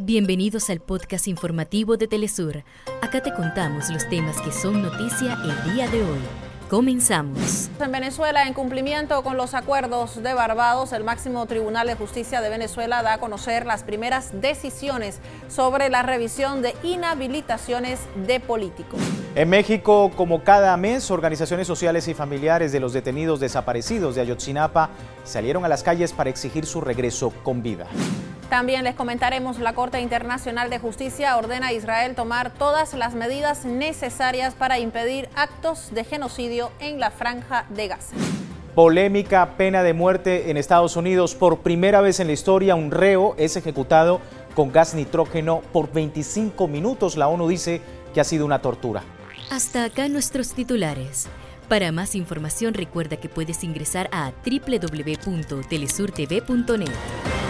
Bienvenidos al podcast informativo de Telesur. Acá te contamos los temas que son noticia el día de hoy. Comenzamos. En Venezuela, en cumplimiento con los acuerdos de Barbados, el máximo Tribunal de Justicia de Venezuela da a conocer las primeras decisiones sobre la revisión de inhabilitaciones de políticos. En México, como cada mes, organizaciones sociales y familiares de los detenidos desaparecidos de Ayotzinapa salieron a las calles para exigir su regreso con vida. También les comentaremos, la Corte Internacional de Justicia ordena a Israel tomar todas las medidas necesarias para impedir actos de genocidio en la franja de Gaza. Polémica pena de muerte en Estados Unidos. Por primera vez en la historia, un reo es ejecutado con gas nitrógeno por 25 minutos. La ONU dice que ha sido una tortura. Hasta acá nuestros titulares. Para más información recuerda que puedes ingresar a www.telesurtv.net.